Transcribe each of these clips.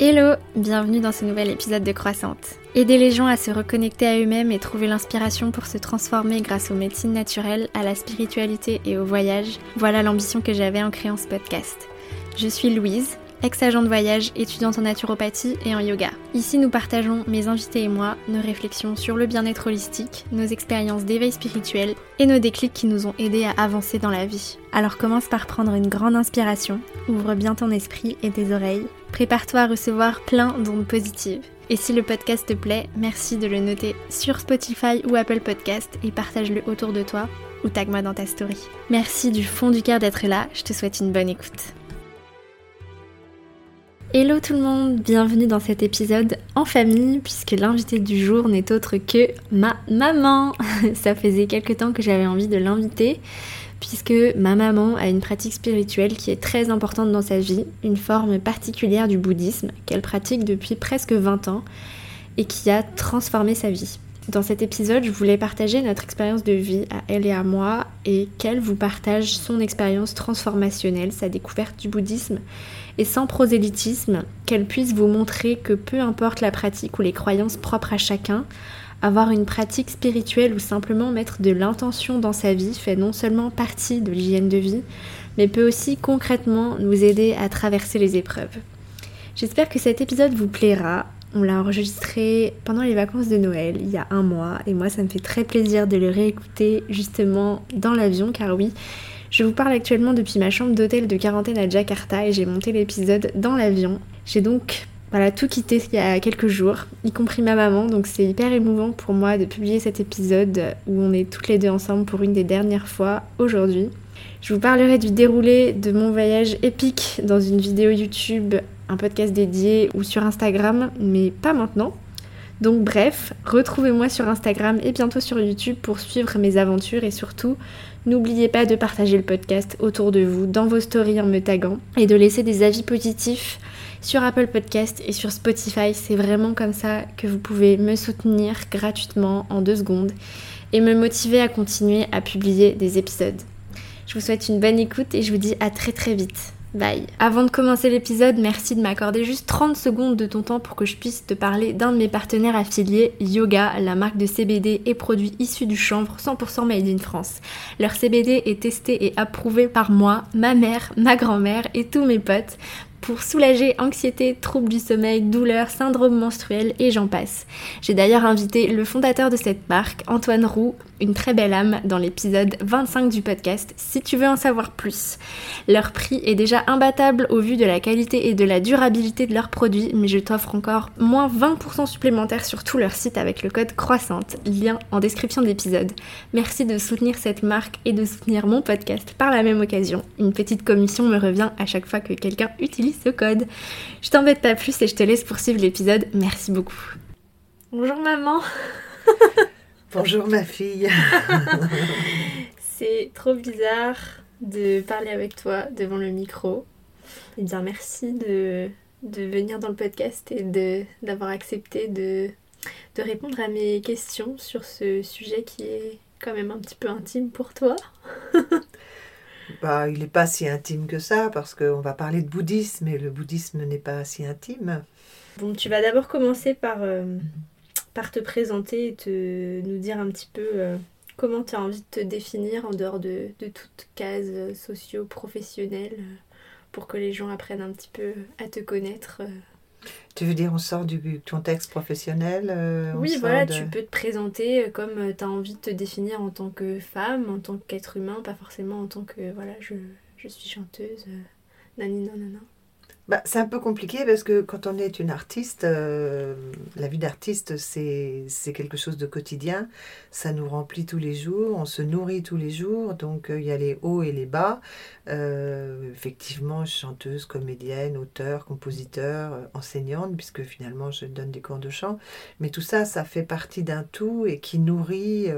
Hello, bienvenue dans ce nouvel épisode de Croissante. Aider les gens à se reconnecter à eux-mêmes et trouver l'inspiration pour se transformer grâce aux médecines naturelles, à la spiritualité et au voyage, voilà l'ambition que j'avais en créant ce podcast. Je suis Louise, ex-agent de voyage, étudiante en naturopathie et en yoga. Ici, nous partageons, mes invités et moi, nos réflexions sur le bien-être holistique, nos expériences d'éveil spirituel et nos déclics qui nous ont aidés à avancer dans la vie. Alors commence par prendre une grande inspiration, ouvre bien ton esprit et tes oreilles, prépare-toi à recevoir plein d'ondes positives. Et si le podcast te plaît, merci de le noter sur Spotify ou Apple Podcast et partage-le autour de toi ou tag-moi dans ta story. Merci du fond du cœur d'être là, je te souhaite une bonne écoute. Hello tout le monde, bienvenue dans cet épisode en famille puisque l'invité du jour n'est autre que ma maman. Ça faisait quelques temps que j'avais envie de l'inviter puisque ma maman a une pratique spirituelle qui est très importante dans sa vie, une forme particulière du bouddhisme qu'elle pratique depuis presque 20 ans et qui a transformé sa vie. Dans cet épisode, je voulais partager notre expérience de vie à elle et à moi et qu'elle vous partage son expérience transformationnelle, sa découverte du bouddhisme et sans prosélytisme, qu'elle puisse vous montrer que peu importe la pratique ou les croyances propres à chacun, avoir une pratique spirituelle ou simplement mettre de l'intention dans sa vie fait non seulement partie de l'hygiène de vie, mais peut aussi concrètement nous aider à traverser les épreuves. J'espère que cet épisode vous plaira. On l'a enregistré pendant les vacances de Noël, il y a un mois, et moi ça me fait très plaisir de le réécouter justement dans l'avion, car oui, je vous parle actuellement depuis ma chambre d'hôtel de quarantaine à Jakarta et j'ai monté l'épisode dans l'avion. J'ai donc voilà, tout quitté il y a quelques jours, y compris ma maman, donc c'est hyper émouvant pour moi de publier cet épisode où on est toutes les deux ensemble pour une des dernières fois aujourd'hui. Je vous parlerai du déroulé de mon voyage épique dans une vidéo YouTube, un podcast dédié ou sur Instagram, mais pas maintenant. Donc bref, retrouvez-moi sur Instagram et bientôt sur YouTube pour suivre mes aventures et surtout N'oubliez pas de partager le podcast autour de vous, dans vos stories en me taguant, et de laisser des avis positifs sur Apple Podcast et sur Spotify. C'est vraiment comme ça que vous pouvez me soutenir gratuitement en deux secondes et me motiver à continuer à publier des épisodes. Je vous souhaite une bonne écoute et je vous dis à très très vite. Bye. Avant de commencer l'épisode, merci de m'accorder juste 30 secondes de ton temps pour que je puisse te parler d'un de mes partenaires affiliés, Yoga, la marque de CBD et produits issus du chanvre 100% made in France. Leur CBD est testé et approuvé par moi, ma mère, ma grand-mère et tous mes potes pour soulager anxiété, troubles du sommeil, douleurs, syndrome menstruel et j'en passe. J'ai d'ailleurs invité le fondateur de cette marque, Antoine Roux, une très belle âme, dans l'épisode 25 du podcast, si tu veux en savoir plus. Leur prix est déjà imbattable au vu de la qualité et de la durabilité de leurs produits, mais je t'offre encore moins 20% supplémentaire sur tout leur site avec le code croissante, lien en description de l'épisode. Merci de soutenir cette marque et de soutenir mon podcast par la même occasion. Une petite commission me revient à chaque fois que quelqu'un utilise ce code. Je t'embête pas plus et je te laisse poursuivre l'épisode. Merci beaucoup. Bonjour maman Bonjour ma fille. C'est trop bizarre de parler avec toi devant le micro. Et eh bien merci de, de venir dans le podcast et de, d'avoir accepté de, de répondre à mes questions sur ce sujet qui est quand même un petit peu intime pour toi. bah, il n'est pas si intime que ça parce qu'on va parler de bouddhisme et le bouddhisme n'est pas si intime. Bon, tu vas d'abord commencer par, euh, par te présenter et te, nous dire un petit peu euh, comment tu as envie de te définir en dehors de, de toute case socio-professionnelle pour que les gens apprennent un petit peu à te connaître. Tu veux dire, on sort du contexte professionnel euh, Oui, voilà, tu peux te présenter comme tu as envie de te définir en tant que femme, en tant qu'être humain, pas forcément en tant que, voilà, je, je suis chanteuse, euh, nani, nanana. Bah, c'est un peu compliqué parce que quand on est une artiste, euh, la vie d'artiste, c'est quelque chose de quotidien. Ça nous remplit tous les jours, on se nourrit tous les jours. Donc euh, il y a les hauts et les bas. Euh, effectivement, chanteuse, comédienne, auteur, compositeur, enseignante, puisque finalement je donne des cours de chant. Mais tout ça, ça fait partie d'un tout et qui nourrit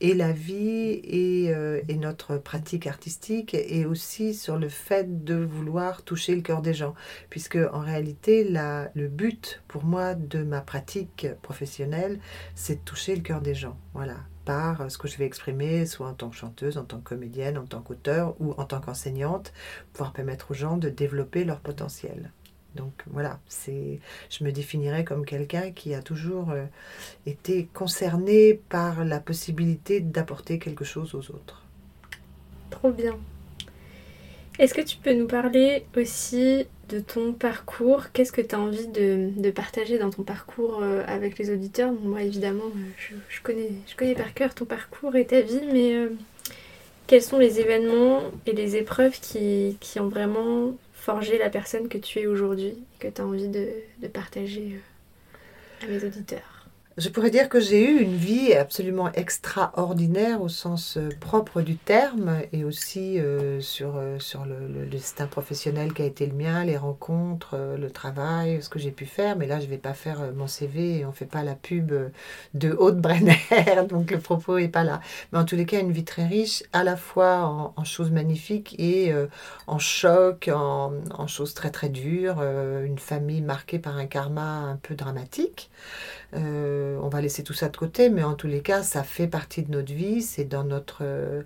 et la vie et, et notre pratique artistique et aussi sur le fait de vouloir toucher le cœur des gens puisque en réalité, le but pour moi de ma pratique professionnelle, c'est de toucher le cœur des gens. Voilà, par ce que je vais exprimer, soit en tant que chanteuse, en tant que comédienne, en tant qu'auteur ou en tant qu'enseignante, pouvoir permettre aux gens de développer leur potentiel. Donc voilà, c'est, je me définirais comme quelqu'un qui a toujours euh, été concerné par la possibilité d'apporter quelque chose aux autres. Trop bien. Est-ce que tu peux nous parler aussi de ton parcours Qu'est-ce que tu as envie de, partager dans ton parcours euh, avec les auditeurs? Moi, évidemment, euh, je, connais, je connais par cœur ton parcours et ta vie, mais quels sont les événements et les épreuves qui, ont vraiment forger la personne que tu es aujourd'hui et que tu as envie de, de partager euh, à mes auditeurs? Je pourrais dire que j'ai eu une vie absolument extraordinaire au sens euh, propre du terme et aussi euh, sur, euh, le, destin professionnel qui a été le mien, les rencontres, le travail, ce que j'ai pu faire. Mais là, je ne vais pas faire mon CV et on ne fait pas la pub de Haute-Brenner, donc le propos n'est pas là. Mais en tous les cas, une vie très riche, à la fois en, choses magnifiques et en choc, en, en, choses très très dures, une famille marquée par un karma un peu dramatique. Euh, on va laisser tout ça de côté, mais en tous les cas, ça fait partie de notre vie, c'est dans notre, euh,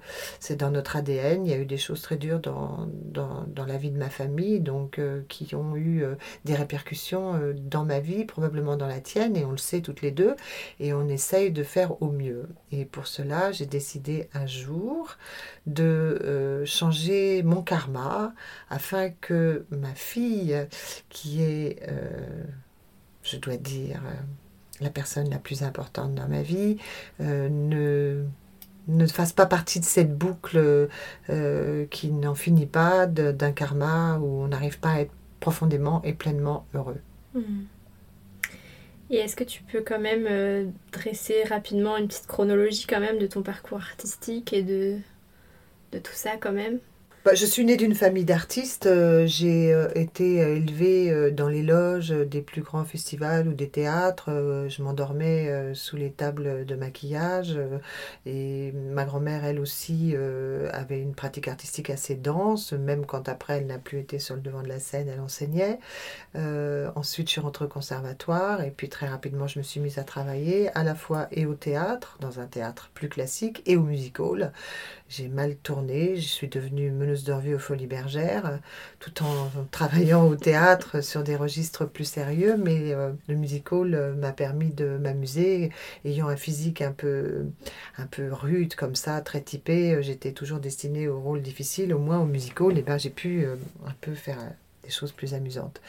dans ADN. Il y a eu des choses très dures dans, dans, la vie de ma famille, donc euh, qui ont eu des répercussions dans ma vie, probablement dans la tienne, et on le sait toutes les deux, et on essaye de faire au mieux. Et pour cela, j'ai décidé un jour de changer mon karma afin que ma fille, qui est, je dois dire, la personne la plus importante dans ma vie, euh, ne, ne fasse pas partie de cette boucle euh, qui n'en finit pas d'un karma où on n'arrive pas à être profondément et pleinement heureux. Hmm. Et est-ce que tu peux quand même euh, dresser rapidement une petite chronologie quand même de ton parcours artistique et de, de tout ça quand même? Bah, je suis née d'une famille d'artistes. Euh, j'ai euh, été euh, élevée dans les loges des plus grands festivals ou des théâtres. je m'endormais sous les tables de maquillage. et ma grand-mère, elle aussi, avait une pratique artistique assez dense, même quand après elle n'a plus été sur le devant de la scène, elle enseignait. ensuite, je suis rentrée au conservatoire et puis très rapidement, je me suis mise à travailler à la fois et au théâtre, dans un théâtre plus classique, et au music hall. J'ai mal tourné, je suis devenue meneuse de revue aux Folies Bergères, tout en travaillant au théâtre sur des registres plus sérieux, mais euh, le musical euh, m'a permis de m'amuser, ayant un physique un peu, un peu rude comme ça, très typé, euh, j'étais toujours destinée aux rôles difficiles, au moins au musical, eh ben j'ai pu un peu faire des choses plus amusantes.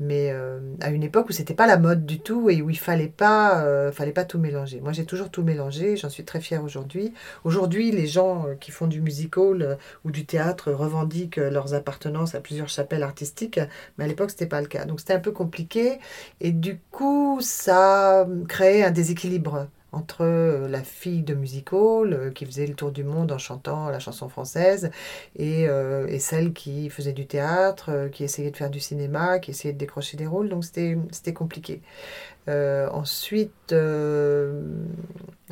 Mais euh, à une époque où c'était pas la mode du tout et où il fallait pas, euh, fallait pas tout mélanger. Moi, j'ai toujours tout mélangé. J'en suis très fière aujourd'hui. Aujourd'hui, les gens euh, qui font du musical ou du théâtre revendiquent leurs appartenances à plusieurs chapelles artistiques, mais à l'époque, c'était pas le cas. Donc, c'était un peu compliqué et du coup, ça créait un déséquilibre entre euh, la fille de musical euh, qui faisait le tour du monde en chantant la chanson française et, euh, et celle qui faisait du théâtre, qui essayait de faire du cinéma, qui essayait de décrocher des rôles. Donc c'était compliqué. Ensuite,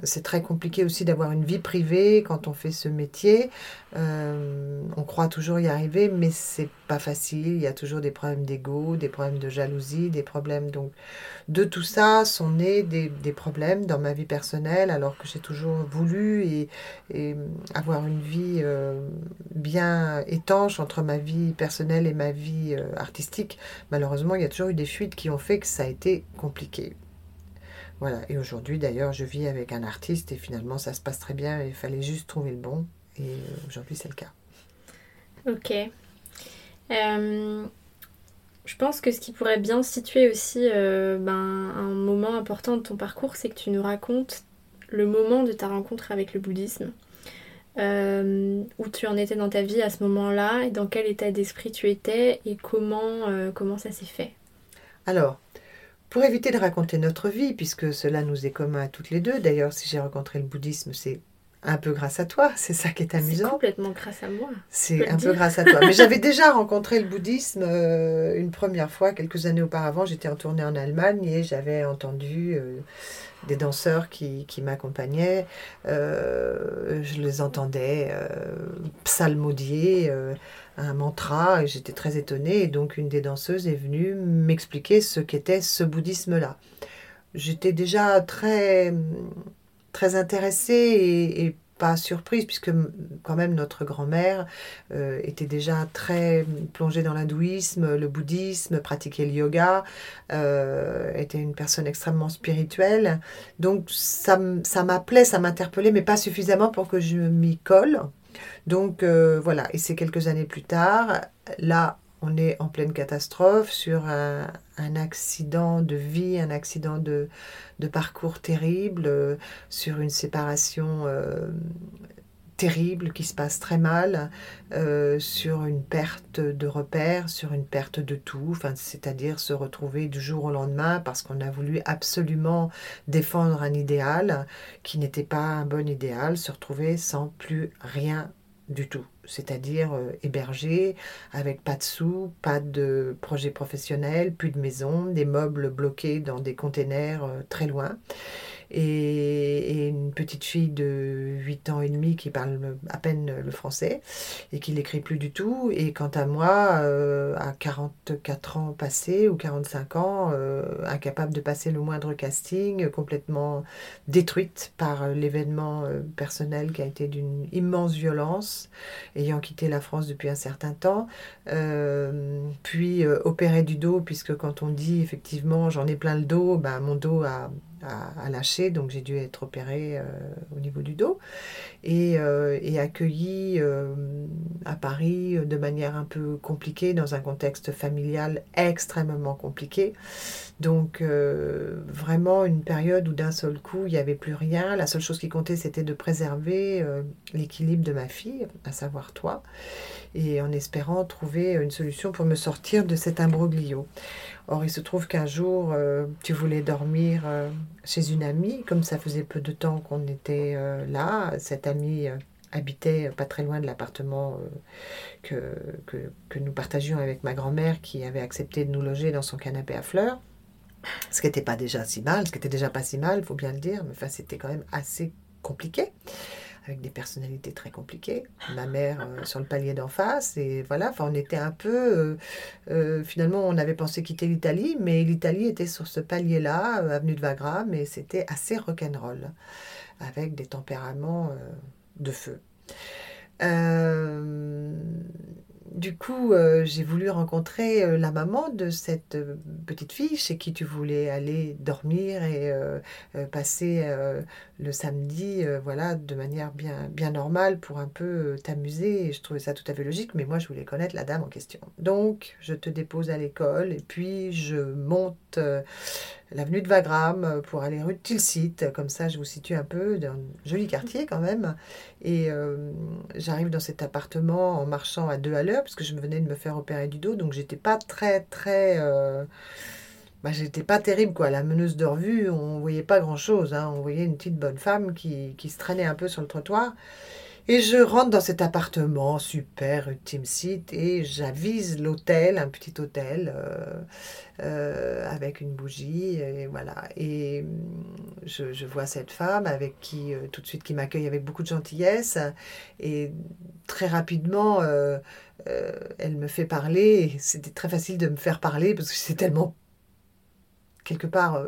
c'est très compliqué aussi d'avoir une vie privée quand on fait ce métier. Euh, on croit toujours y arriver, mais c'est pas facile. Il y a toujours des problèmes d'ego, des problèmes de jalousie, des problèmes. Donc, de tout ça sont nés des, problèmes dans ma vie personnelle, alors que j'ai toujours voulu et, avoir une vie euh, bien étanche entre ma vie personnelle et ma vie euh, artistique. Malheureusement, il y a toujours eu des fuites qui ont fait que ça a été compliqué. Voilà, et aujourd'hui d'ailleurs, je vis avec un artiste et finalement ça se passe très bien. Il fallait juste trouver le bon et euh, aujourd'hui c'est le cas. Ok. Euh, je pense que ce qui pourrait bien situer aussi euh, ben, un moment important de ton parcours, c'est que tu nous racontes le moment de ta rencontre avec le bouddhisme. où tu en étais dans ta vie à ce moment-là et dans quel état d'esprit tu étais et comment, comment ça s'est fait? Alors, pour éviter de raconter notre vie, puisque cela nous est commun à toutes les deux, d'ailleurs si j'ai rencontré le bouddhisme, c'est un peu grâce à toi, c'est ça qui est amusant. C'est complètement grâce à moi. C'est un peu grâce à toi. Mais j'avais déjà rencontré le bouddhisme euh, une première fois, quelques années auparavant. J'étais en tournée en Allemagne et j'avais entendu euh, des danseurs qui, qui m'accompagnaient. Euh, je les entendais psalmodier un mantra et j'étais très étonnée. Et donc une des danseuses est venue m'expliquer ce qu'était ce bouddhisme-là. J'étais déjà très, très intéressée et, pas surprise, puisque quand même notre grand-mère euh, était déjà très plongée dans l'hindouisme, le bouddhisme, pratiquait le yoga, euh, était une personne extrêmement spirituelle. Donc ça, ça m'appelait, ça m'interpellait, mais pas suffisamment pour que je m'y colle. Donc euh, voilà, et c'est quelques années plus tard, là on est en pleine catastrophe sur un, accident de vie, un accident de, parcours terrible, euh, sur une séparation euh, terrible qui se passe très mal, euh, sur une perte de repères, sur une perte de tout, enfin, c'est-à-dire se retrouver du jour au lendemain parce qu'on a voulu absolument défendre un idéal qui n'était pas un bon idéal, se retrouver sans plus rien du tout, c'est-à-dire euh, hébergé avec pas de sous, pas de projet professionnel, plus de maison, des meubles bloqués dans des containers euh, très loin et, une petite fille de 8 ans et demi qui parle à peine le français et qui l'écrit plus du tout. Et quant à moi, euh, à 44 ans passés ou 45 ans, euh, incapable de passer le moindre casting, complètement détruite par l'événement euh, personnel qui a été d'une immense violence, ayant quitté la France depuis un certain temps, puis opérée du dos, puisque quand on dit effectivement j'en ai plein le dos, ben, mon dos a à, lâcher, donc j'ai dû être opérée euh, au niveau du dos et, euh, et accueillie euh, à Paris de manière un peu compliquée dans un contexte familial extrêmement compliqué. Donc vraiment une période où d'un seul coup il n'y avait plus rien. La seule chose qui comptait c'était de préserver l'équilibre de ma fille, à savoir toi, et en espérant trouver une solution pour me sortir de cet imbroglio. Or, il se trouve qu'un jour, euh, tu voulais dormir euh, chez une amie, comme ça faisait peu de temps qu'on était euh, là. Cette amie habitait pas très loin de l'appartement que, que, nous partagions avec ma grand-mère qui avait accepté de nous loger dans son canapé à fleurs. Ce qui n'était pas déjà si mal, ce qui n'était déjà pas si mal, faut bien le dire, mais enfin, c'était quand même assez compliqué avec des personnalités très compliquées. Ma mère euh, sur le palier d'en face, et voilà, enfin, on était un peu. Euh, euh, finalement, on avait pensé quitter l'Italie, mais l'Italie était sur ce palier-là, avenue de Wagram, et c'était assez rock'n'roll, avec des tempéraments de feu du coup, euh, j'ai voulu rencontrer euh, la maman de cette euh, petite fille chez qui tu voulais aller dormir et passer le samedi, voilà, de manière bien, bien normale pour un peu t'amuser. Je trouvais ça tout à fait logique, mais moi, je voulais connaître la dame en question. Donc, je te dépose à l'école et puis je monte l'avenue de Wagram euh, pour aller rue de Tilsit. Comme ça, je vous situe un peu dans un joli quartier quand même. Et euh, j'arrive dans cet appartement en marchant à deux à l'heure, parce que je venais de me faire opérer du dos. Donc, j'étais pas très, très. Euh, bah, j'étais pas terrible, quoi. La meneuse de revue, on voyait pas grand chose. Hein. On voyait une petite bonne femme qui, qui se traînait un peu sur le trottoir. Et je rentre dans cet appartement super ultime site et j'avise l'hôtel, un petit hôtel euh, euh, avec une bougie et voilà. Et mm, je, vois cette femme avec qui euh, tout de suite qui m'accueille avec beaucoup de gentillesse et très rapidement elle me fait parler. C'était très facile de me faire parler parce que c'est tellement quelque part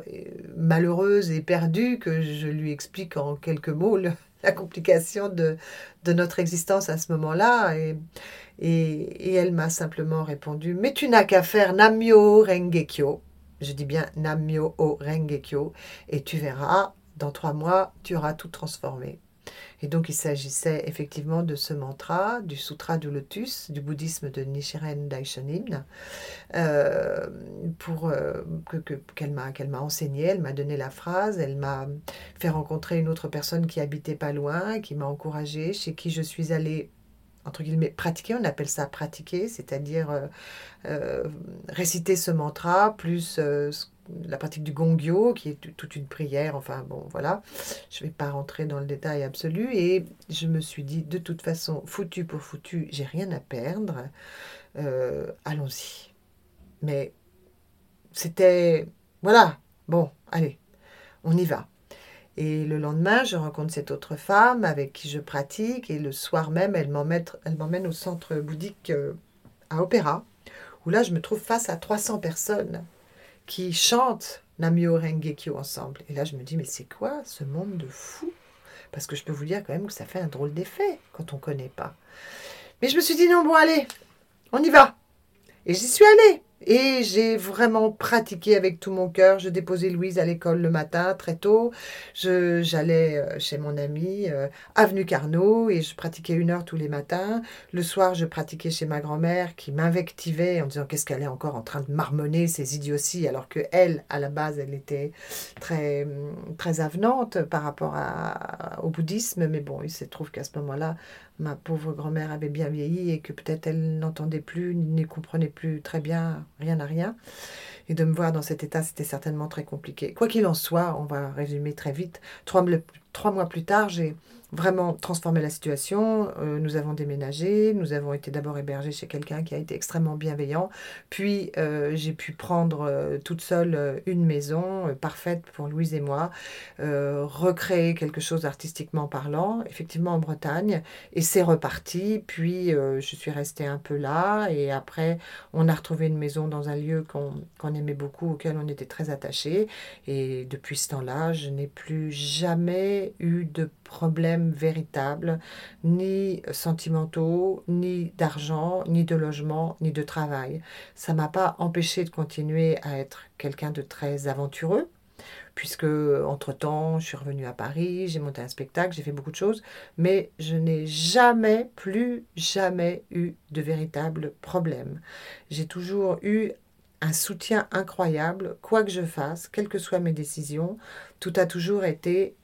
malheureuse et perdue que je lui explique en quelques mots la complication de, de, notre existence à ce moment-là. Et, et, elle m'a simplement répondu Mais tu n'as qu'à faire Namyo Rengekyo. Je dis bien Namyo Rengekyo. Et tu verras, dans trois mois, tu auras tout transformé. Et donc il s'agissait effectivement de ce mantra, du Sutra du Lotus, du bouddhisme de Nichiren Daishonin, euh, pour, euh, que, m'a, qu'elle m'a enseigné, elle m'a donné la phrase, elle m'a fait rencontrer une autre personne qui habitait pas loin, qui m'a encouragée, chez qui je suis allée entre guillemets, pratiquer, on appelle ça pratiquer, c'est-à-dire euh, euh, réciter ce mantra, plus euh, la pratique du gongyo, qui est toute une prière, enfin bon, voilà, je ne vais pas rentrer dans le détail absolu, et je me suis dit, de toute façon, foutu pour foutu, j'ai rien à perdre, allons-y. Mais c'était, voilà, bon, allez, on y va. Et le lendemain, je rencontre cette autre femme avec qui je pratique. Et le soir même, elle m'emmène au centre bouddhique euh, à Opéra, où là, je me trouve face à 300 personnes qui chantent Namyo Rengekyo ensemble. Et là, je me dis, mais c'est quoi ce monde de fous? Parce que je peux vous dire quand même que ça fait un drôle d'effet quand on ne connaît pas. Mais je me suis dit non, bon allez, on y va. Et j'y suis allée. Et j'ai vraiment pratiqué avec tout mon cœur. Je déposais Louise à l'école le matin très tôt. J'allais euh, chez mon ami, euh, avenue Carnot, et je pratiquais une heure tous les matins. Le soir, je pratiquais chez ma grand-mère qui m'invectivait en disant qu'est-ce qu'elle est encore en train de marmonner ces idioties, alors que elle, à la base, elle était très, très avenante par rapport au bouddhisme. Mais bon, il se trouve qu'à ce moment-là, ma pauvre grand-mère avait bien vieilli et que peut-être elle n'entendait plus, ne comprenait plus très bien rien à rien. Et de me voir dans cet état, c'était certainement très compliqué. Quoi qu'il en soit, on va résumer très vite. Trois, trois mois plus tard, j'ai vraiment transformé la situation. Euh, nous avons déménagé, nous avons été d'abord hébergés chez quelqu'un qui a été extrêmement bienveillant, puis euh, j'ai pu prendre euh, toute seule une maison parfaite pour Louise et moi, recréer quelque chose artistiquement parlant, effectivement en Bretagne, et c'est reparti. Puis je suis restée un peu là, et après on a retrouvé une maison dans un lieu qu'on aimait beaucoup, auquel on était très attachés, et depuis ce temps-là, je n'ai plus jamais eu de problèmes véritables, ni sentimentaux, ni d'argent, ni de logement, ni de travail. Ça m'a pas empêché de continuer à être quelqu'un de très aventureux, puisque entre-temps, je suis revenue à Paris, j'ai monté un spectacle, j'ai fait beaucoup de choses, mais je n'ai jamais, plus jamais eu de véritables problèmes. J'ai toujours eu un soutien incroyable, quoi que je fasse, quelles que soient mes décisions, tout a toujours été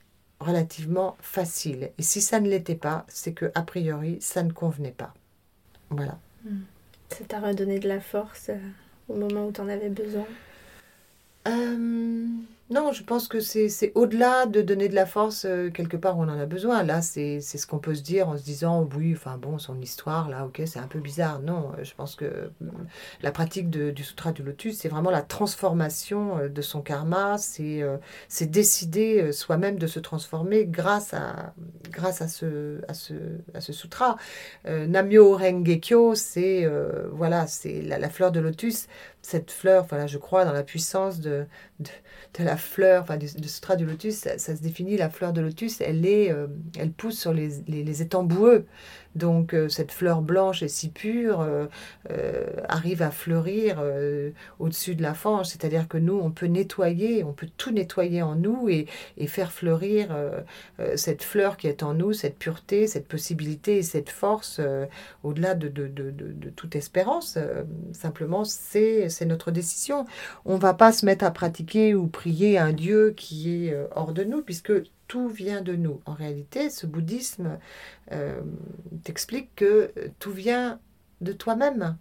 relativement facile. Et si ça ne l'était pas, c'est que a priori, ça ne convenait pas. Voilà. Hmm. Ça t'a redonné de la force euh, au moment où tu en avais besoin? Euh, non, je pense que c'est au-delà de donner de la force euh, quelque part où on en a besoin. Là, c'est ce qu'on peut se dire en se disant, oui, enfin bon, son histoire, là, ok, c'est un peu bizarre. Non, euh, je pense que mm, la pratique du Sutra du Lotus, c'est vraiment la transformation euh, de son karma, c'est décider soi-même de se transformer grâce à, grâce à, ce, à, ce, à ce sutra. Namyo Rengekyo, c'est voilà, c'est la, fleur de lotus cette fleur, voilà, je crois dans la puissance de, de, la fleur, enfin du, sutra du lotus, ça, se définit, la fleur de lotus, elle, est, euh, elle pousse sur les, les, les étangs boueux. Donc euh, cette fleur blanche et si pure euh, euh, arrive à fleurir au-dessus de la fange. C'est-à-dire que nous, on peut nettoyer, on peut tout nettoyer en nous et, faire fleurir cette fleur qui est en nous, cette pureté, cette possibilité et cette force au-delà de, de, toute espérance. simplement, c'est notre décision. On ne va pas se mettre à pratiquer ou prier un Dieu qui est hors de nous, puisque tout vient de nous. En réalité, ce bouddhisme euh, t'explique que tout vient de toi-même.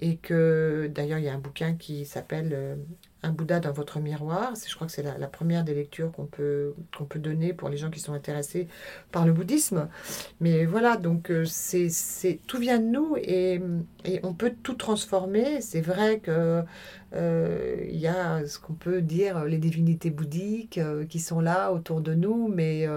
Et que d'ailleurs, il y a un bouquin qui s'appelle euh, Un Bouddha dans votre miroir. Je crois que c'est la, première des lectures qu'on peut, qu'on peut donner pour les gens qui sont intéressés par le bouddhisme. Mais voilà, donc euh, c'est, tout vient de nous et, et on peut tout transformer. C'est vrai que il y a ce qu'on peut dire les divinités bouddhiques qui sont là autour de nous, mais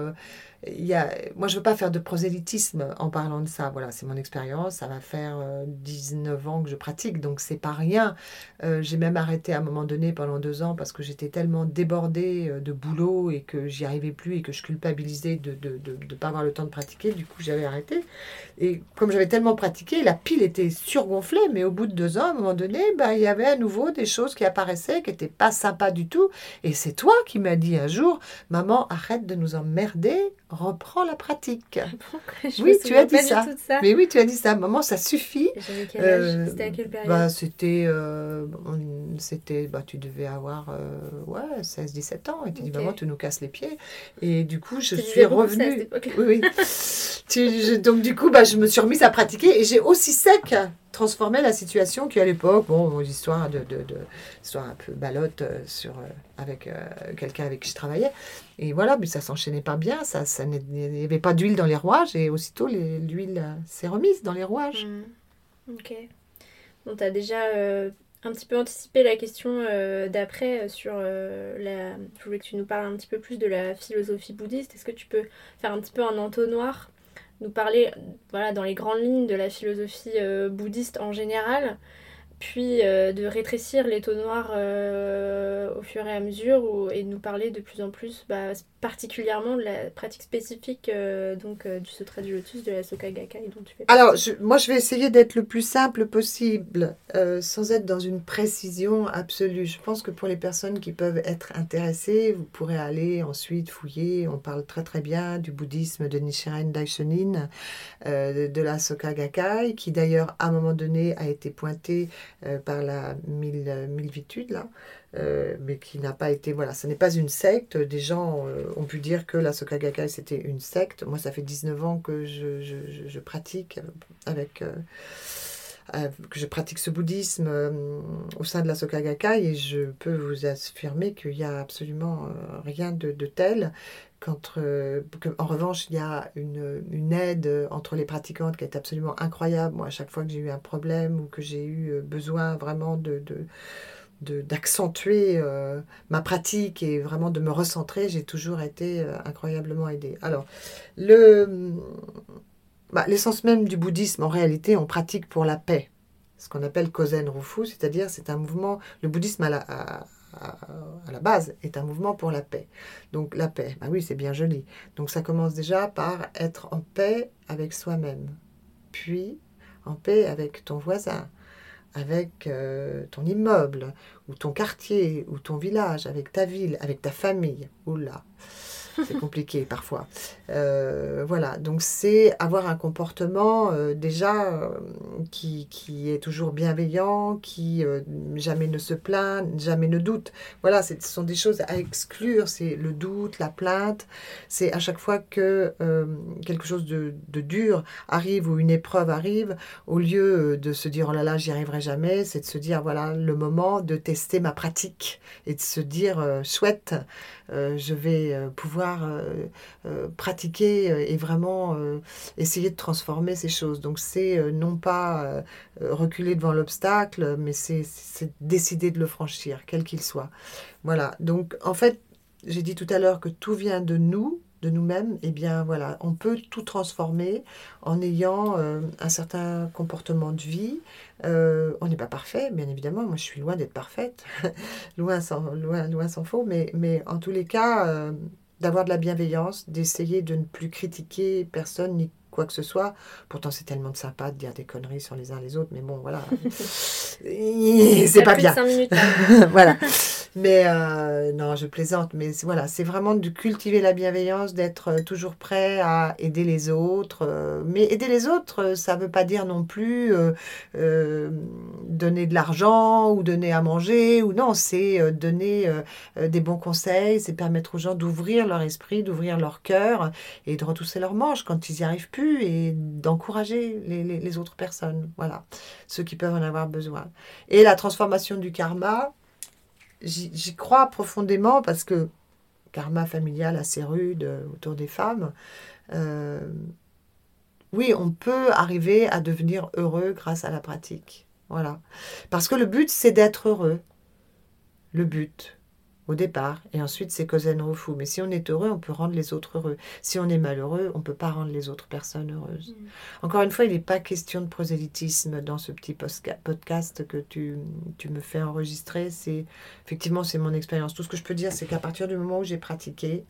il y a, moi, je veux pas faire de prosélytisme en parlant de ça. Voilà, c'est mon expérience. Ça va faire 19 euh, ans que je pratique, donc c'est pas rien. Euh, j'ai même arrêté à un moment donné pendant deux ans parce que j'étais tellement débordée euh, de boulot et que j'y arrivais plus et que je culpabilisais de ne de, de, pas avoir le temps de pratiquer. Du coup, j'avais arrêté. Et comme j'avais tellement pratiqué, la pile était surgonflée. Mais au bout de deux ans, à un moment donné, bah, il y avait à nouveau des choses qui apparaissaient qui n'étaient pas sympas du tout. Et c'est toi qui m'as dit un jour, maman, arrête de nous emmerder reprends la pratique. oui, tu as dit ça. Mais oui, tu as dit ça. Maman, ça suffit. Euh, c'était à quelle période bah, C'était, euh, c'était, bah, tu devais avoir euh, ouais, 16-17 ans. Et tu dis, maman, tu nous casses les pieds. Et du coup, je suis revenue. oui, oui. donc, du coup, bah, je me suis remise à pratiquer et j'ai aussi sec transformer la situation qui à l'époque, bon, histoire de, de, de histoire un peu balotte euh, sur, euh, avec euh, quelqu'un avec qui je travaillais. Et voilà, mais ça s'enchaînait pas bien, ça, ça il n'y avait pas d'huile dans les rouages et aussitôt l'huile s'est remise dans les rouages. Mmh. Ok. Bon, tu as déjà un petit peu anticipé la question d'après sur la... Je voulais que tu nous parles un petit peu plus de la philosophie bouddhiste. Est-ce que tu peux faire un petit peu un entonnoir nous parler voilà, dans les grandes lignes de la philosophie euh, bouddhiste en général, puis euh, de rétrécir les taux noirs euh, au fur et à mesure et de nous parler de plus en plus bah, particulièrement de la pratique spécifique euh, donc du Sutra du Lotus de la Soka Gakkai dont tu fais Alors moi je vais essayer d'être le plus simple possible sans être dans une précision absolue. Je pense que pour les personnes qui peuvent être intéressées, vous pourrez aller ensuite fouiller. On parle très très bien du bouddhisme de Nichiren Daishonin, de la Soka Gakkai qui d'ailleurs à un moment donné a été pointé euh, par la Milvitude, là, euh, mais qui n'a pas été. Voilà, ce n'est pas une secte. Des gens euh, ont pu dire que la Soka Gakkai c'était une secte. Moi, ça fait 19 ans que je, je pratique avec. Que je pratique ce bouddhisme au sein de la Soka Gakkai et je peux vous affirmer qu'il n'y a absolument rien de, de tel euh, en revanche, il y a une, une, aide entre les pratiquantes qui est absolument incroyable. Moi, à chaque fois que j'ai eu un problème ou que j'ai eu euh, besoin vraiment de, d'accentuer euh, ma pratique et vraiment de me recentrer, j'ai toujours été incroyablement aidée. Alors, le, bah, l'essence même du bouddhisme, en réalité, on pratique pour la paix. Ce qu'on appelle Kozen Rufu, c'est-à-dire c'est un mouvement, le bouddhisme à, la base, est un mouvement pour la paix. Donc la paix, bah oui, c'est bien joli. Donc ça commence déjà par être en paix avec soi-même, puis en paix avec ton voisin, avec euh, ton immeuble, ou ton quartier, ou ton village, avec ta ville, avec ta famille. Oula c'est compliqué parfois. Euh, voilà, donc c'est avoir un comportement euh, déjà euh, qui, qui, est toujours bienveillant, qui jamais ne se plaint, jamais ne doute. Voilà, ce sont des choses à exclure, c'est le doute, la plainte. C'est à chaque fois que quelque chose de, de, dur arrive ou une épreuve arrive, au lieu de se dire oh là là, j'y arriverai jamais, c'est de se dire voilà le moment de tester ma pratique et de se dire chouette, je vais pouvoir euh, euh, pratiquer et vraiment euh, essayer de transformer ces choses. Donc c'est non pas reculer devant l'obstacle, mais c'est décider de le franchir, quel qu'il soit. Voilà, donc en fait, j'ai dit tout à l'heure que tout vient de nous, de nous-mêmes, eh bien voilà, on peut tout transformer en ayant un certain comportement de vie. on n'est pas parfait, bien évidemment. Moi, je suis loin d'être parfaite, loin sans loin, loin s'en faut. Mais, mais en tous les cas, d'avoir de la bienveillance, d'essayer de ne plus critiquer personne ni quoi que ce soit. Pourtant, c'est tellement de sympa de dire des conneries sur les uns les autres, mais bon, voilà. c'est pas bien. voilà. Mais euh, non, je plaisante, mais voilà, c'est vraiment de cultiver la bienveillance, d'être euh, toujours prêt à aider les autres. Euh, mais aider les autres, ça ne veut pas dire non plus donner de l'argent ou donner à manger, ou non, c'est donner des bons conseils, c'est permettre aux gens d'ouvrir leur esprit, d'ouvrir leur cœur et de retrousser leurs manches quand ils n'y arrivent plus et d'encourager les, les autres personnes, voilà, ceux qui peuvent en avoir besoin. Et la transformation du karma, j'y crois profondément parce que karma familial assez rude euh, autour des femmes, euh, oui, on peut arriver à devenir heureux grâce à la pratique. Voilà. Parce que le but, c'est d'être heureux. Le but au départ, et ensuite c'est Kozen Rufu. Mais si on est heureux, on peut rendre les autres heureux. Si on est malheureux, on ne peut pas rendre les autres personnes heureuses. Mm. Encore une fois, il n'est pas question de prosélytisme dans ce petit podcast que tu, tu me fais enregistrer. C'est effectivement c'est mon expérience. Tout ce que je peux dire, c'est qu'à partir du moment où j'ai pratiqué,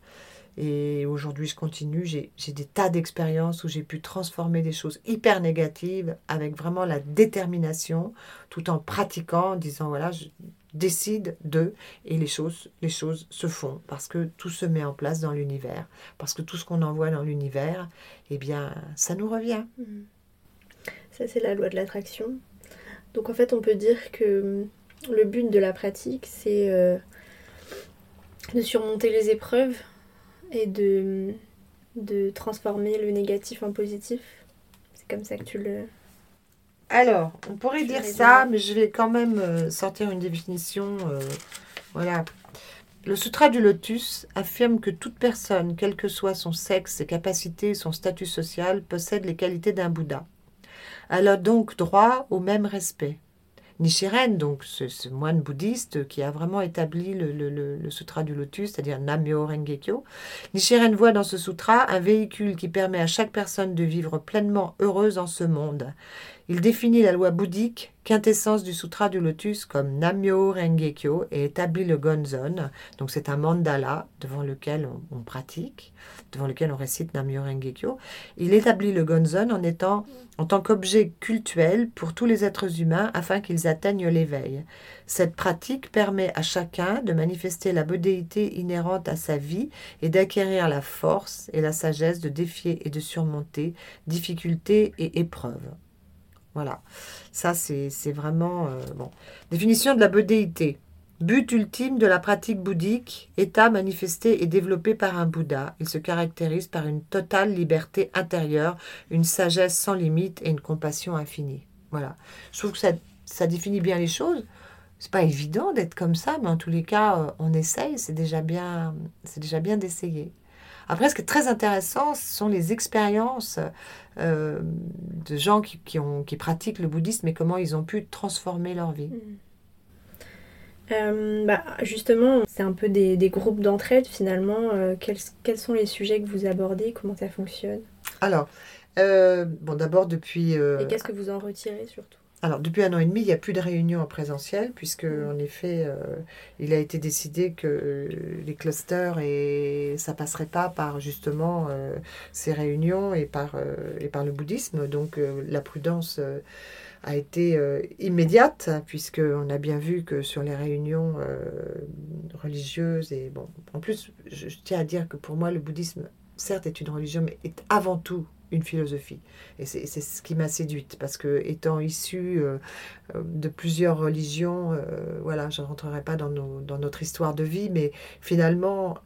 et aujourd'hui, je continue. J'ai des tas d'expériences où j'ai pu transformer des choses hyper négatives avec vraiment la détermination, tout en pratiquant, en disant voilà, je, décide de et les choses, les choses se font parce que tout se met en place dans l'univers. Parce que tout ce qu'on envoie dans l'univers, eh bien, ça nous revient. Mm. Ça, c'est la loi de l'attraction. Donc en fait, on peut dire que le but de la pratique, c'est euh, de surmonter les épreuves et de, de transformer le négatif en positif. C'est comme ça que tu le, alors, on pourrait dire ça, mais je vais quand même euh, sortir une définition. Euh, voilà. Le Sutra du Lotus affirme que toute personne, quel que soit son sexe, ses capacités, son statut social, possède les qualités d'un Bouddha. Elle a donc droit au même respect. Nichiren, donc ce, moine bouddhiste qui a vraiment établi le, sutra du lotus, c'est-à-dire Namyo Rengekyo, Nichiren voit dans ce sutra un véhicule qui permet à chaque personne de vivre pleinement heureuse en ce monde. Il définit la loi bouddhique, quintessence du Sutra du Lotus, comme Namyo Rengekyo et établit le Gonzon. Donc c'est un mandala devant lequel on, pratique, devant lequel on récite Namyo Rengekyo. Il établit le Gonzon en étant en tant qu'objet cultuel pour tous les êtres humains afin qu'ils atteignent l'éveil. Cette pratique permet à chacun de manifester la bodhéité inhérente à sa vie et d'acquérir la force et la sagesse de défier et de surmonter difficultés et épreuves. Voilà, ça c'est vraiment... Euh, bon. Définition de la bodhéité. But ultime de la pratique bouddhique, état manifesté et développé par un Bouddha. Il se caractérise par une totale liberté intérieure, une sagesse sans limite et une compassion infinie. Voilà. Je trouve que ça, ça définit bien les choses. C'est pas évident d'être comme ça, mais en tous les cas, euh, on essaye. C'est déjà bien, c'est déjà bien d'essayer. Après, ce qui est très intéressant, ce sont les expériences euh, de gens qui, ont, qui pratiquent le bouddhisme et comment ils ont pu transformer leur vie. Mm. Euh, bah, justement, c'est un peu des, groupes d'entraide finalement. Euh, quels, quels, sont les sujets que vous abordez? Comment ça fonctionne? Alors, bon, d'abord depuis. et qu'est-ce que vous en retirez surtout? Alors, depuis un an et demi, il n'y a plus de réunions en présentiel, puisque, mm. en effet, euh, il a été décidé que les clusters, et ça passerait pas par, justement, euh, ces réunions et par, euh, et par le bouddhisme. Donc, la prudence a été immédiate, puisqu'on a bien vu que sur les réunions religieuses, et bon, en plus, je tiens à dire que pour moi, le bouddhisme, certes, est une religion, mais est avant tout une philosophie. Et c'est ce qui m'a séduite, parce que étant issue euh, euh, de plusieurs religions, euh, voilà, je ne rentrerai pas dans, nos, dans, notre histoire de vie, mais finalement,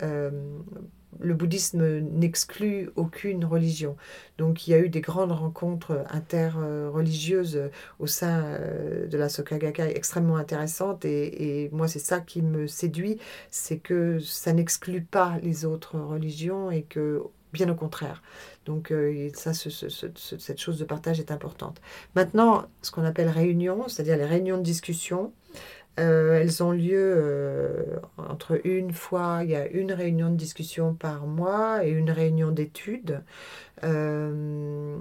le bouddhisme n'exclut aucune religion. Donc il y a eu des grandes rencontres interreligieuses au sein de la Soka Gakkai extrêmement intéressantes, et, et moi c'est ça qui me séduit, c'est que ça n'exclut pas les autres religions et que bien au contraire. Donc euh, ça, cette chose de partage est importante. Maintenant, ce qu'on appelle réunion, c'est-à-dire les réunions de discussion, euh, elles ont lieu euh, entre une fois, il y a une réunion de discussion par mois et une réunion d'études. Euh,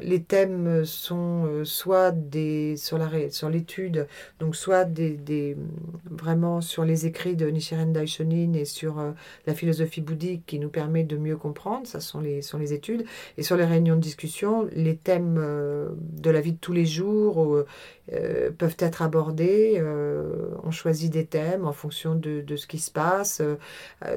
les thèmes sont soit des, sur, la, sur l'étude, donc soit des, des, vraiment sur les écrits de Nichiren Daishonin et sur la philosophie bouddhique qui nous permet de mieux comprendre, ça sont les, sont les études. Et sur les réunions de discussion, les thèmes de la vie de tous les jours peuvent être abordés. On choisit des thèmes en fonction de, de ce qui se passe,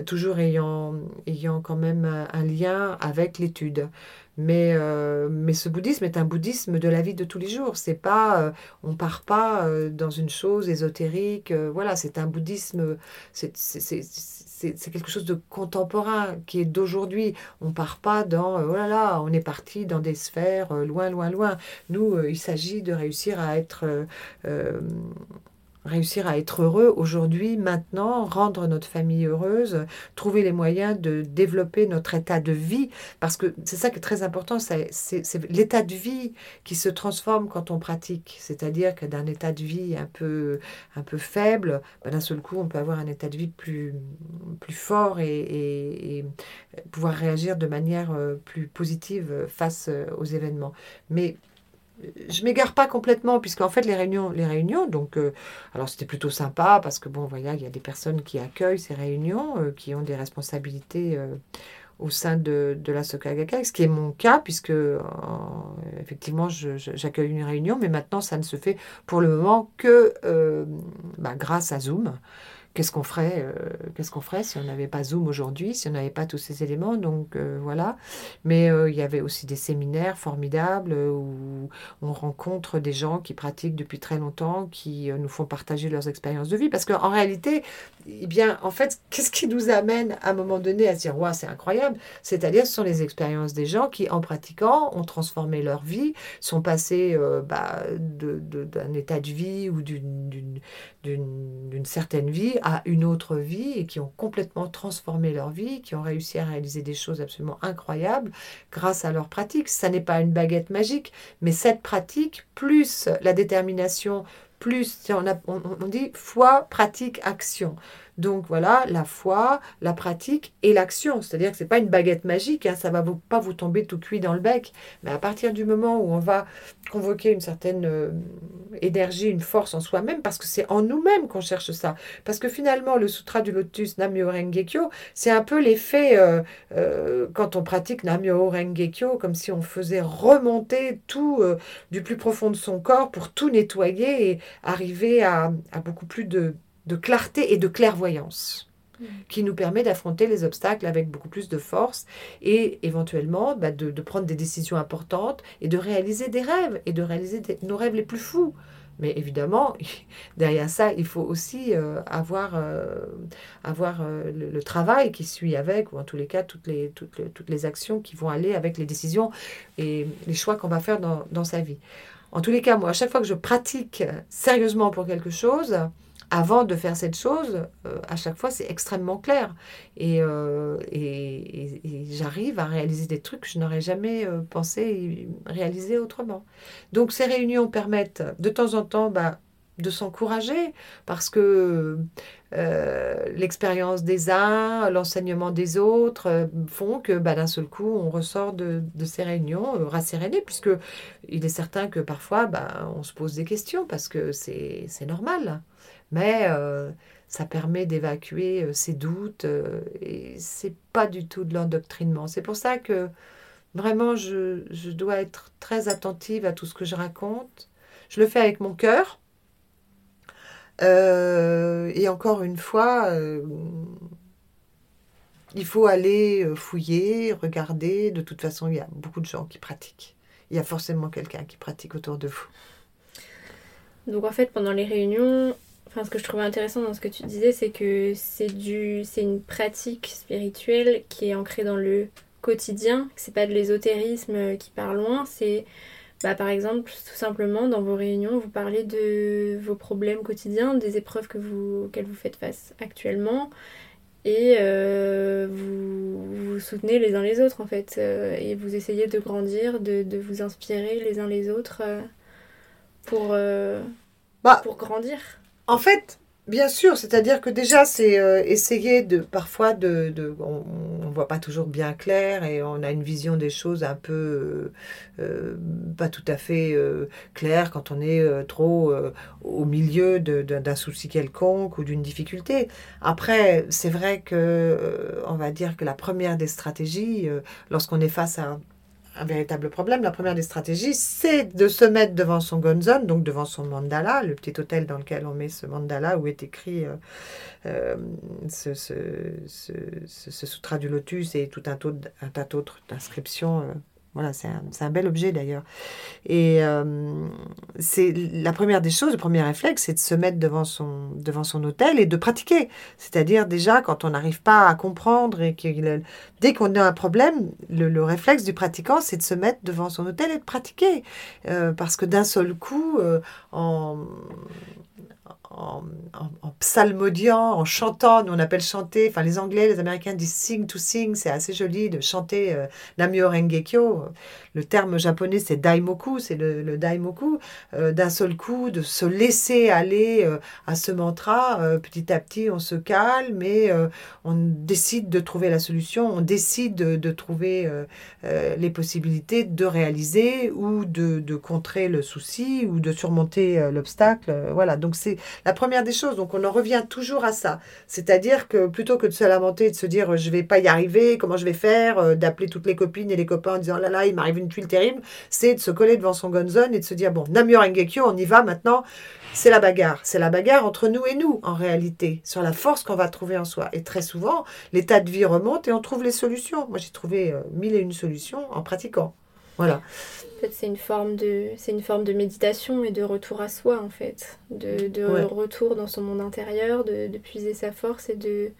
toujours ayant, ayant quand même un lien avec l'étude. Mais, euh, mais ce bouddhisme est un bouddhisme de la vie de tous les jours. C'est pas, euh, on part pas euh, dans une chose ésotérique. voilà, c'est un bouddhisme. C'est quelque chose de contemporain qui est d'aujourd'hui. On part pas dans, oh là là, on est parti dans des sphères loin, loin, loin. Nous, il s'agit de réussir à être réussir à être heureux aujourd'hui, maintenant, rendre notre famille heureuse, trouver les moyens de développer notre état de vie, parce que c'est ça qui est très important, c'est l'état de vie qui se transforme quand on pratique, c'est-à-dire que d'un état de vie un peu, un peu faible, ben, d'un seul coup, on peut avoir un état de vie plus, plus fort et, et pouvoir réagir de manière euh, plus positive face euh, aux événements. Mais je m'égare pas complètement puisqu'en fait les réunions les réunions donc euh, alors c'était plutôt sympa parce que bon voilà il y a des personnes qui accueillent ces réunions euh, qui ont des responsabilités euh, au sein de, de la Sokagaka, ce qui est mon cas, puisque effectivement j'accueille une réunion, mais maintenant ça ne se fait pour le moment que bah, grâce à Zoom qu'est-ce qu'on ferait, euh, qu'est-ce qu'on ferait si on n'avait pas Zoom aujourd'hui, si on n'avait pas tous ces éléments. Donc euh, voilà. Mais euh, il y avait aussi des séminaires formidables où on rencontre des gens qui pratiquent depuis très longtemps, qui nous font partager leurs expériences de vie. Parce qu'en réalité, eh bien, en fait, qu'est-ce qui nous amène à un moment donné à se dire, ouais, c'est incroyable C'est-à-dire, ce sont les expériences des gens qui, en pratiquant, ont transformé leur vie, sont passés bah, d'un état de vie ou d'une certaine vie à une autre vie et qui ont complètement transformé leur vie, qui ont réussi à réaliser des choses absolument incroyables grâce à leur pratique. Ça n'est pas une baguette magique, mais cette pratique, plus la détermination, plus, on, a, on, dit foi, pratique, action. Donc voilà, la foi, la pratique et l'action. C'est-à-dire que ce n'est pas une baguette magique, hein, ça ne va pas vous tomber tout cuit dans le bec. Mais à partir du moment où on va convoquer une certaine euh, énergie, une force en soi-même, parce que c'est en nous-mêmes qu'on cherche ça. Parce que finalement, le Sutra du Lotus Namyo Rengekyo, c'est un peu l'effet euh, euh, quand on pratique Namyo Rengekyo, comme si on faisait remonter tout du plus profond de son corps pour tout nettoyer et arriver à beaucoup plus de de clarté et de clairvoyance mm. qui nous permet d'affronter les obstacles avec beaucoup plus de force et éventuellement bah, de, prendre des décisions importantes et de réaliser des rêves et de réaliser nos rêves les plus fous. Mais évidemment, derrière ça, il faut aussi euh, avoir, euh, avoir euh, le, travail qui suit avec, ou en tous les cas, toutes les, toutes, les, toutes les actions qui vont aller avec les décisions et les choix qu'on va faire dans, dans sa vie. En tous les cas, moi, à chaque fois que je pratique sérieusement pour quelque chose, avant de faire cette chose, euh, à chaque fois, c'est extrêmement clair. Euh, et, et, j'arrive à réaliser des trucs que je n'aurais jamais euh, pensé réaliser autrement. Donc ces réunions permettent de temps en temps bah, de s'encourager parce que l'expérience des uns, l'enseignement des autres font que bah, d'un seul coup, on ressort de, de ces réunions rasséréné, puisque il est certain que parfois, bah, on se pose des questions parce que c'est normal mais euh, ça permet d'évacuer euh, ses doutes euh, et c'est pas du tout de l'endoctrinement. C'est pour ça que vraiment je, je, dois être très attentive à tout ce que je raconte. Je le fais avec mon cœur. Et encore une fois, il faut aller fouiller, regarder. De toute façon, il y a beaucoup de gens qui pratiquent. Il y a forcément quelqu'un qui pratique autour de vous. Donc en fait, pendant les réunions, ce que je trouvais intéressant dans ce que tu disais, c'est que c'est du, c'est une pratique spirituelle qui est ancrée dans le quotidien. C'est pas de l'ésotérisme qui part loin. C'est, bah, par exemple, tout simplement dans vos réunions, vous parlez de vos problèmes quotidiens, des épreuves que vous, auxquelles vous faites face actuellement, et euh, vous, vous soutenez les uns les autres en fait, euh, et vous essayez de grandir, de, de, vous inspirer les uns les autres euh, pour, bah, pour grandir. En fait, bien sûr, c'est-à-dire que déjà, c'est euh, essayer de, parfois, de, on ne voit pas toujours bien clair et on a une vision des choses un peu, euh, euh, pas tout à fait claire quand on est trop au milieu d'un souci quelconque ou d'une difficulté. Après, c'est vrai que, on va dire que la première des stratégies, lorsqu'on est face à un véritable problème. La première des stratégies, c'est de se mettre devant son gonzon, donc devant son mandala, le petit hôtel dans lequel on met ce mandala où est écrit euh, euh, ce, ce, ce, sutra du lotus et tout un, un tas d'autres inscriptions. Voilà, c'est un, bel objet d'ailleurs. Et euh, c'est la première des choses, le premier réflexe, c'est de se mettre devant son, hôtel et de pratiquer. C'est-à-dire déjà quand on n'arrive pas à comprendre et que dès qu'on a un problème, le, réflexe du pratiquant, c'est de se mettre devant son hôtel et de pratiquer. Euh, parce que d'un seul coup, euh, en en, psalmodiant, en chantant, nous on appelle chanter, enfin les Anglais, les Américains disent sing to sing, c'est assez joli de chanter euh, Namyo Rengekyo. Le terme japonais c'est daimoku, c'est le, daimoku. Euh, d'un seul coup, de se laisser aller euh, à ce mantra, petit à petit on se calme et on décide de trouver la solution, on décide de, trouver les possibilités de réaliser ou de, de, contrer le souci ou de surmonter l'obstacle. voilà, donc c'est la première des choses. Donc on en revient toujours à ça. C'est-à-dire que plutôt que de se lamenter, de se dire je vais pas y arriver, comment je vais faire, euh, d'appeler toutes les copines et les copains en disant là là, il m'arrive une tuile terrible, c'est de se coller devant son gonzon et de se dire bon, Namur Engekyo, on y va maintenant. C'est la bagarre. C'est la bagarre entre nous et nous, en réalité, sur la force qu'on va trouver en soi. Et très souvent, l'état de vie remonte et on trouve les solutions. Moi, j'ai trouvé euh, mille et une solutions en pratiquant. Voilà. En fait, c'est une forme de c'est une forme de méditation et de retour à soi en fait, de, de retour dans son monde intérieur, de, de, puiser sa force et de,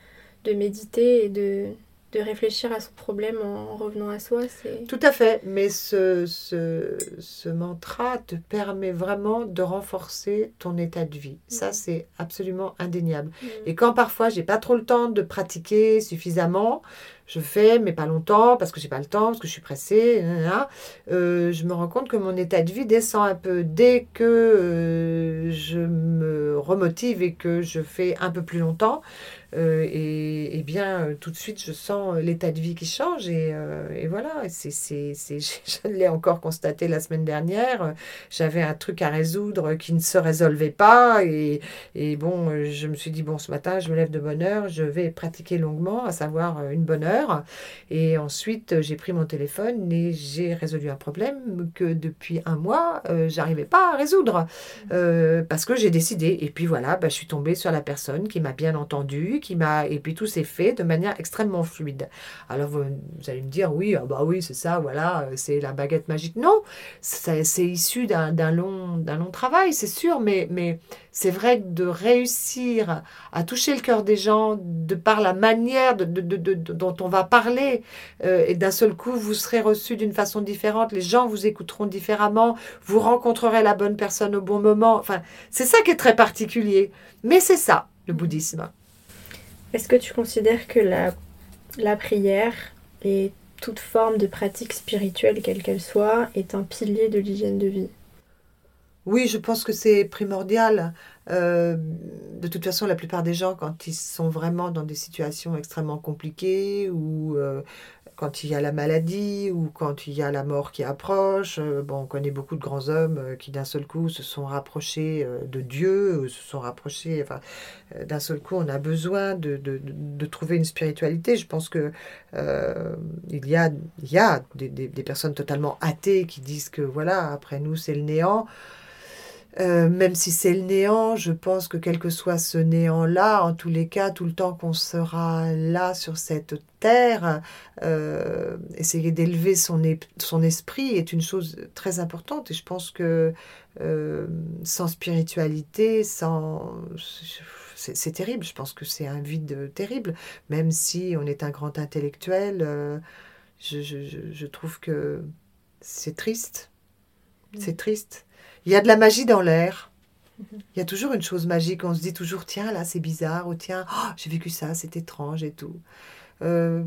de méditer et de, de réfléchir à son problème en revenant à soi. C'est... Tout à fait, mais ce, ce, ce, mantra te permet vraiment de renforcer ton état de vie. Ça, mm. c'est absolument indéniable. Mm. Et quand parfois j'ai pas trop le temps de pratiquer suffisamment, je fais, mais pas longtemps, parce que j'ai pas le temps, parce que je suis pressée, euh, je me rends compte que mon état de vie descend un peu dès que euh, je me remotive et que je fais un peu plus longtemps. Euh, et, bien, euh, tout de suite, je sens euh, l'état de vie qui change. Et, et voilà, c'est, c'est, c'est, je l'ai encore constaté la semaine dernière. J'avais un truc à résoudre qui ne se résolvait pas. Et, et bon, je me suis dit, bon, ce matin, je me lève de bonne heure, je vais pratiquer longuement, à savoir une bonne heure. Et ensuite, j'ai pris mon téléphone et j'ai résolu un problème que depuis un mois, j'arrivais pas à résoudre. parce que j'ai décidé. Et puis voilà, bah, je suis tombée sur la personne qui m'a bien entendu qui m'a et puis tout s'est fait de manière extrêmement fluide. Alors vous, allez me dire oui, ah bah oui, c'est ça, voilà, c'est la baguette magique. Non, c'est issu d'un long long travail, c'est sûr, mais mais c'est vrai de réussir à toucher le cœur des gens de par la manière de, de, dont on va parler euh, et d'un seul coup vous serez reçu d'une façon différente, les gens vous écouteront différemment, vous rencontrerez la bonne personne au bon moment. Enfin, c'est ça qui est très particulier. Mais c'est ça, le bouddhisme. Est-ce que tu considères que la, prière et toute forme de pratique spirituelle, quelle qu'elle soit, est un pilier de l'hygiène de vie? Oui, je pense que c'est primordial. Euh, de toute façon, la plupart des gens, quand ils sont vraiment dans des situations extrêmement compliquées ou euh, quand il y a la maladie ou quand il y a la mort qui approche. Euh, bon, on connaît beaucoup de grands hommes euh, qui d'un seul coup se sont rapprochés euh, de Dieu, se sont rapprochés. Enfin, d'un seul coup, on a besoin de, trouver une spiritualité. Je pense que il y a, des personnes totalement athées qui disent que voilà, après nous, c'est le néant. Euh, même si c'est le néant, je pense que quel que soit ce néant-là, en tous les cas, tout le temps qu'on sera là sur cette terre, euh, essayer d'élever son, son esprit est une chose très importante. Et je pense que euh, sans spiritualité, sans... C'est terrible, je pense que c'est un vide terrible, même si on est un grand intellectuel, je, je, je trouve que c'est triste. C'est mm. triste. Il y a de la magie dans l'air. Il y a toujours une chose magique. On se dit toujours, tiens, là, c'est bizarre, ou tiens, oh, j'ai vécu ça, c'est étrange et tout. Euh,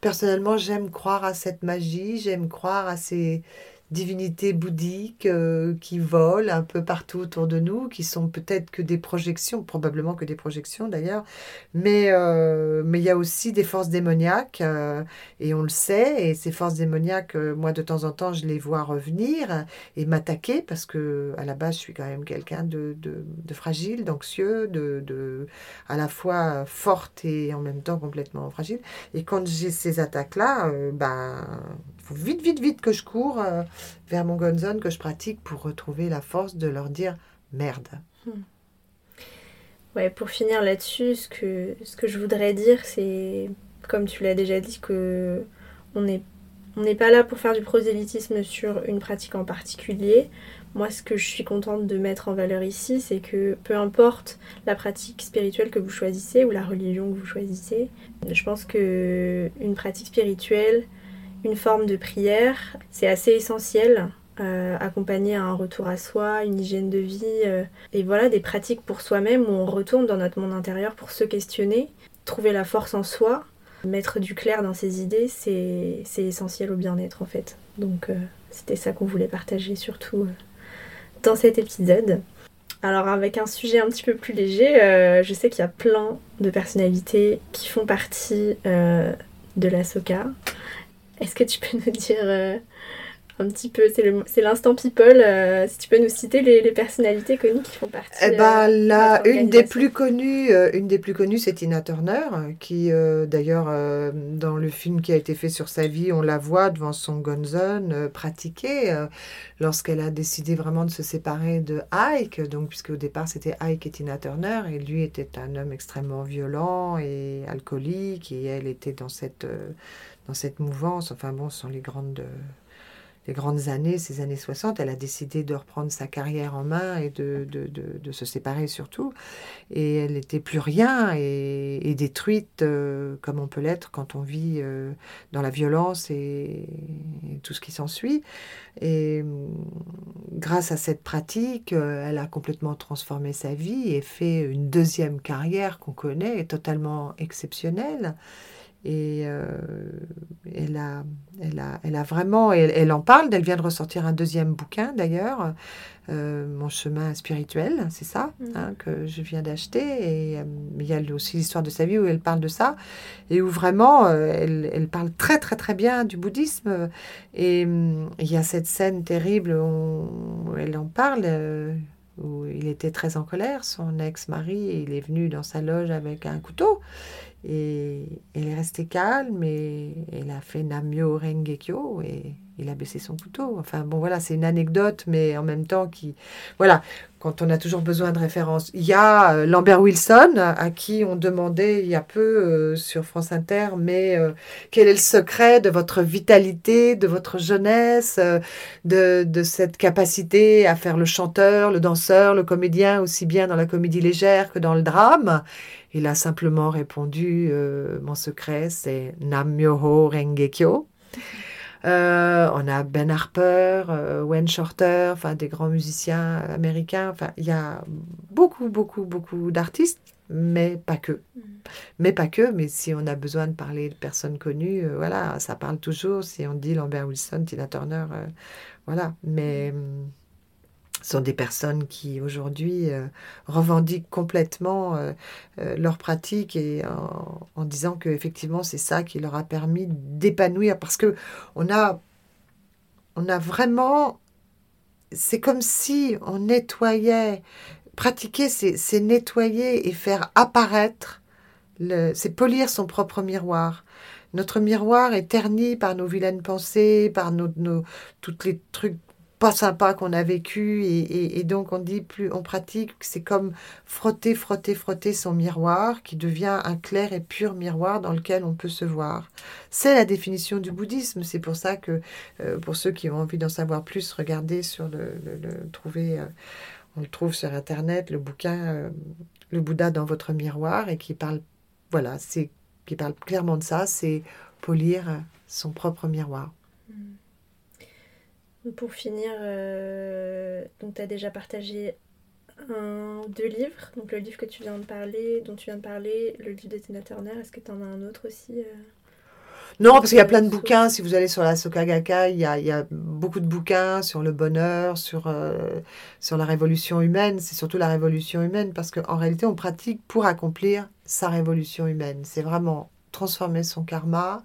personnellement, j'aime croire à cette magie, j'aime croire à ces, divinités bouddhiques euh, qui volent un peu partout autour de nous, qui sont peut-être que des projections, probablement que des projections d'ailleurs, mais euh, mais il y a aussi des forces démoniaques euh, et on le sait et ces forces démoniaques, moi de temps en temps je les vois revenir et m'attaquer parce que à la base je suis quand même quelqu'un de, de, fragile, d'anxieux, de, de à la fois forte et en même temps complètement fragile. Et quand j'ai ces attaques là, ben faut vite, vite, vite que je cours euh, vers mon gonzone que je pratique pour retrouver la force de leur dire merde. Hmm. Ouais, pour finir là-dessus, ce que, ce que je voudrais dire, c'est, comme tu l'as déjà dit, que on n'est on pas là pour faire du prosélytisme sur une pratique en particulier. Moi, ce que je suis contente de mettre en valeur ici, c'est que peu importe la pratique spirituelle que vous choisissez ou la religion que vous choisissez, je pense que une pratique spirituelle, une forme de prière. C'est assez essentiel, euh, accompagné à un retour à soi, une hygiène de vie, euh, et voilà, des pratiques pour soi-même où on retourne dans notre monde intérieur pour se questionner, trouver la force en soi, mettre du clair dans ses idées, c'est essentiel au bien-être en fait. Donc euh, c'était ça qu'on voulait partager surtout dans cet épisode. Alors avec un sujet un petit peu plus léger, je sais qu'il y a plein de personnalités qui font partie de la SOCA. Est-ce que tu peux nous dire euh, un petit peu, c'est l'instant people, euh, si tu peux nous citer les, personnalités connues qui font partie eh ben, euh, là, une des plus connues, une des plus connues, c'est Tina Turner, qui d'ailleurs dans le film qui a été fait sur sa vie, on la voit devant son gonzone pratiquer lorsqu'elle a décidé vraiment de se séparer de Ike, donc puisque au départ c'était Ike et Tina Turner, et lui était un homme extrêmement violent et alcoolique, et elle était dans cette dans cette mouvance. Enfin bon, ce sont les grandes, les grandes années, ces années 60. Elle a décidé de reprendre sa carrière en main et de, de, de, se séparer surtout. Et elle n'était plus rien et, détruite euh, comme on peut l'être quand on vit euh, dans la violence et, tout ce qui s'ensuit. Et mm, grâce à cette pratique, euh, elle a complètement transformé sa vie et fait une deuxième carrière qu'on connaît, totalement exceptionnelle. Et euh, elle, a, elle, a, elle a vraiment, elle, elle, en parle, elle vient de ressortir un deuxième bouquin d'ailleurs, euh, Mon chemin spirituel, c'est ça, mhm. hein, que je viens d'acheter. Et euh, il y a aussi l'histoire de sa vie où elle parle de ça, et où vraiment, elle, elle, parle très très très bien du bouddhisme. Et il y a cette scène terrible où, elle en parle où il était très en colère, son ex-mari, il est venu dans sa loge avec un couteau et elle est restée calme et elle a fait Namyo Rengekyo et il a baissé son couteau. Enfin bon voilà, c'est une anecdote, mais en même temps qui... Voilà, quand on a toujours besoin de références. Il y a euh, Lambert Wilson, à qui on demandait il y a peu euh, sur France Inter, mais euh, quel est le secret de votre vitalité, de votre jeunesse, de, de cette capacité à faire le chanteur, le danseur, le comédien, aussi bien dans la comédie légère que dans le drame? Il a simplement répondu Mon secret, c'est Nam-myoho Rengekyo. Euh, on a Ben Harper, euh, Wayne Shorter, enfin des grands musiciens américains. Enfin, il y a beaucoup, beaucoup, beaucoup d'artistes, mais pas que. Mm. Mais pas que. Mais si on a besoin de parler de personnes connues, voilà, ça parle toujours. Si on dit Lambert Wilson, Tina Turner, voilà. Mais mm sont des personnes qui aujourd'hui euh, revendiquent complètement euh, euh, leur pratique et en, disant que effectivement c'est ça qui leur a permis d'épanouir. Parce que on a on a vraiment c'est comme si on nettoyait pratiquer c'est nettoyer et faire apparaître c'est polir son propre miroir. Notre miroir est terni par nos vilaines pensées, par nos, nos toutes les trucs pas sympa qu'on a vécu et, donc on dit plus on pratique c'est comme frotter frotter frotter son miroir qui devient un clair et pur miroir dans lequel on peut se voir c'est la définition du bouddhisme c'est pour ça que euh, pour ceux qui ont envie d'en savoir plus regardez sur le, le, trouver euh, on le trouve sur internet le bouquin euh, le Bouddha dans votre miroir et qui parle voilà c'est qui parle clairement de ça c'est polir son propre miroir. Pour finir, euh, donc tu as déjà partagé un, deux livres, donc le livre que tu viens de parler, dont tu viens de parler, le livre de Tina Turner, est-ce que tu en as un autre aussi euh Non, parce qu'il y a plein de bouquins. Si vous allez sur la Sokagaka, il y a, il y a beaucoup de bouquins sur le bonheur, sur, euh, sur la révolution humaine. C'est surtout la révolution humaine parce qu'en réalité, on pratique pour accomplir sa révolution humaine. C'est vraiment transformer son karma,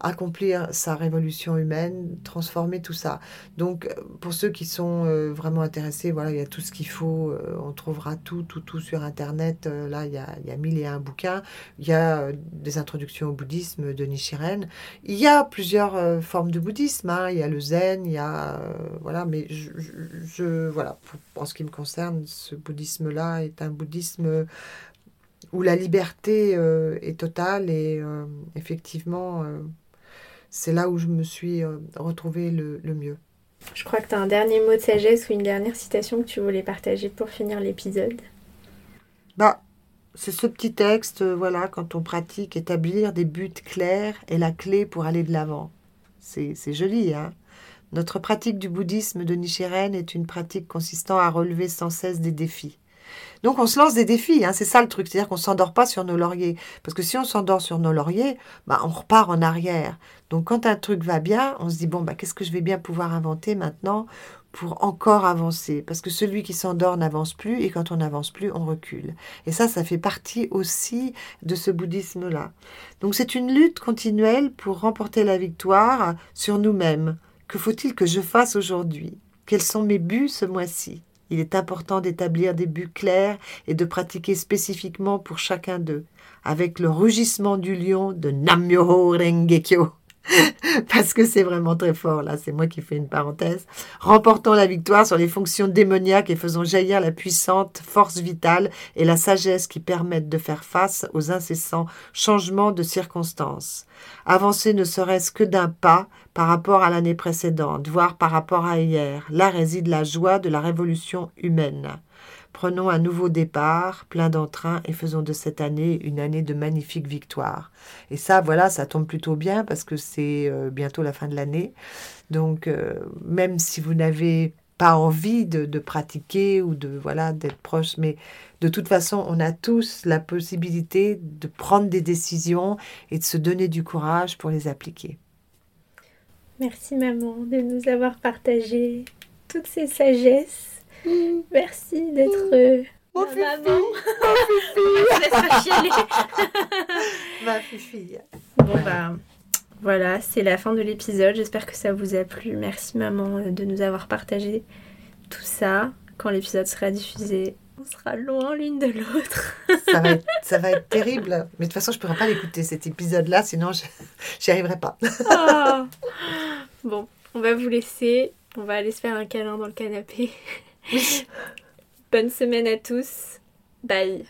accomplir sa révolution humaine, transformer tout ça. Donc, pour ceux qui sont euh, vraiment intéressés, voilà, il y a tout ce qu'il faut. Euh, on trouvera tout, tout, tout sur Internet. Euh, là, il y, a, il y a mille et un bouquins. Il y a des introductions au bouddhisme de Nichiren. Il y a plusieurs formes de bouddhisme. Hein. Il y a le zen, il y a... voilà, mais je, voilà, en ce qui me concerne, ce bouddhisme-là est un bouddhisme où la liberté est totale et effectivement c'est là où je me suis euh, retrouvée le, mieux. Je crois que tu as un dernier mot de sagesse ou une dernière citation que tu voulais partager pour finir l'épisode. Bah, c'est ce petit texte, euh, voilà, quand on pratique, établir des buts clairs est la clé pour aller de l'avant. C'est joli, hein Notre pratique du bouddhisme de Nichiren est une pratique consistant à relever sans cesse des défis. Donc on se lance des défis, hein, c'est ça le truc, c'est-à-dire qu'on ne s'endort pas sur nos lauriers. Parce que si on s'endort sur nos lauriers, bah, on repart en arrière. Donc quand un truc va bien, on se dit, bon, bah, qu'est-ce que je vais bien pouvoir inventer maintenant pour encore avancer? Parce que celui qui s'endort n'avance plus, et quand on n'avance plus, on recule. Et ça, ça fait partie aussi de ce bouddhisme-là. Donc c'est une lutte continuelle pour remporter la victoire sur nous-mêmes. Que faut-il que je fasse aujourd'hui? Quels sont mes buts ce mois-ci? Il est important d'établir des buts clairs et de pratiquer spécifiquement pour chacun d'eux, avec le rugissement du lion de Namyoho Rengekyo. Parce que c'est vraiment très fort, là, c'est moi qui fais une parenthèse. Remportant la victoire sur les fonctions démoniaques et faisant jaillir la puissante force vitale et la sagesse qui permettent de faire face aux incessants changements de circonstances. Avancer ne serait-ce que d'un pas par rapport à l'année précédente, voire par rapport à hier. Là réside la joie de la révolution humaine. Prenons un nouveau départ, plein d'entrain, et faisons de cette année une année de magnifiques victoires. Et ça, voilà, ça tombe plutôt bien parce que c'est euh, bientôt la fin de l'année. Donc, euh, même si vous n'avez pas envie de, de pratiquer ou de voilà d'être proche, mais de toute façon, on a tous la possibilité de prendre des décisions et de se donner du courage pour les appliquer. Merci maman de nous avoir partagé toutes ces sagesses. Merci d'être euh, Ma ma maman. chialer. fifi, ma. Bon bah voilà, c'est la fin de l'épisode. J'espère que ça vous a plu. Merci maman euh, de nous avoir partagé tout ça. Quand l'épisode sera diffusé, on sera loin l'une de l'autre. Ça va, être, ça va être terrible. Mais de toute façon, je ne pourrai pas l'écouter cet épisode-là, sinon je j'y arriverai pas. Oh. Bon, on va vous laisser. On va aller se faire un câlin dans le canapé. Bonne semaine à tous. Bye.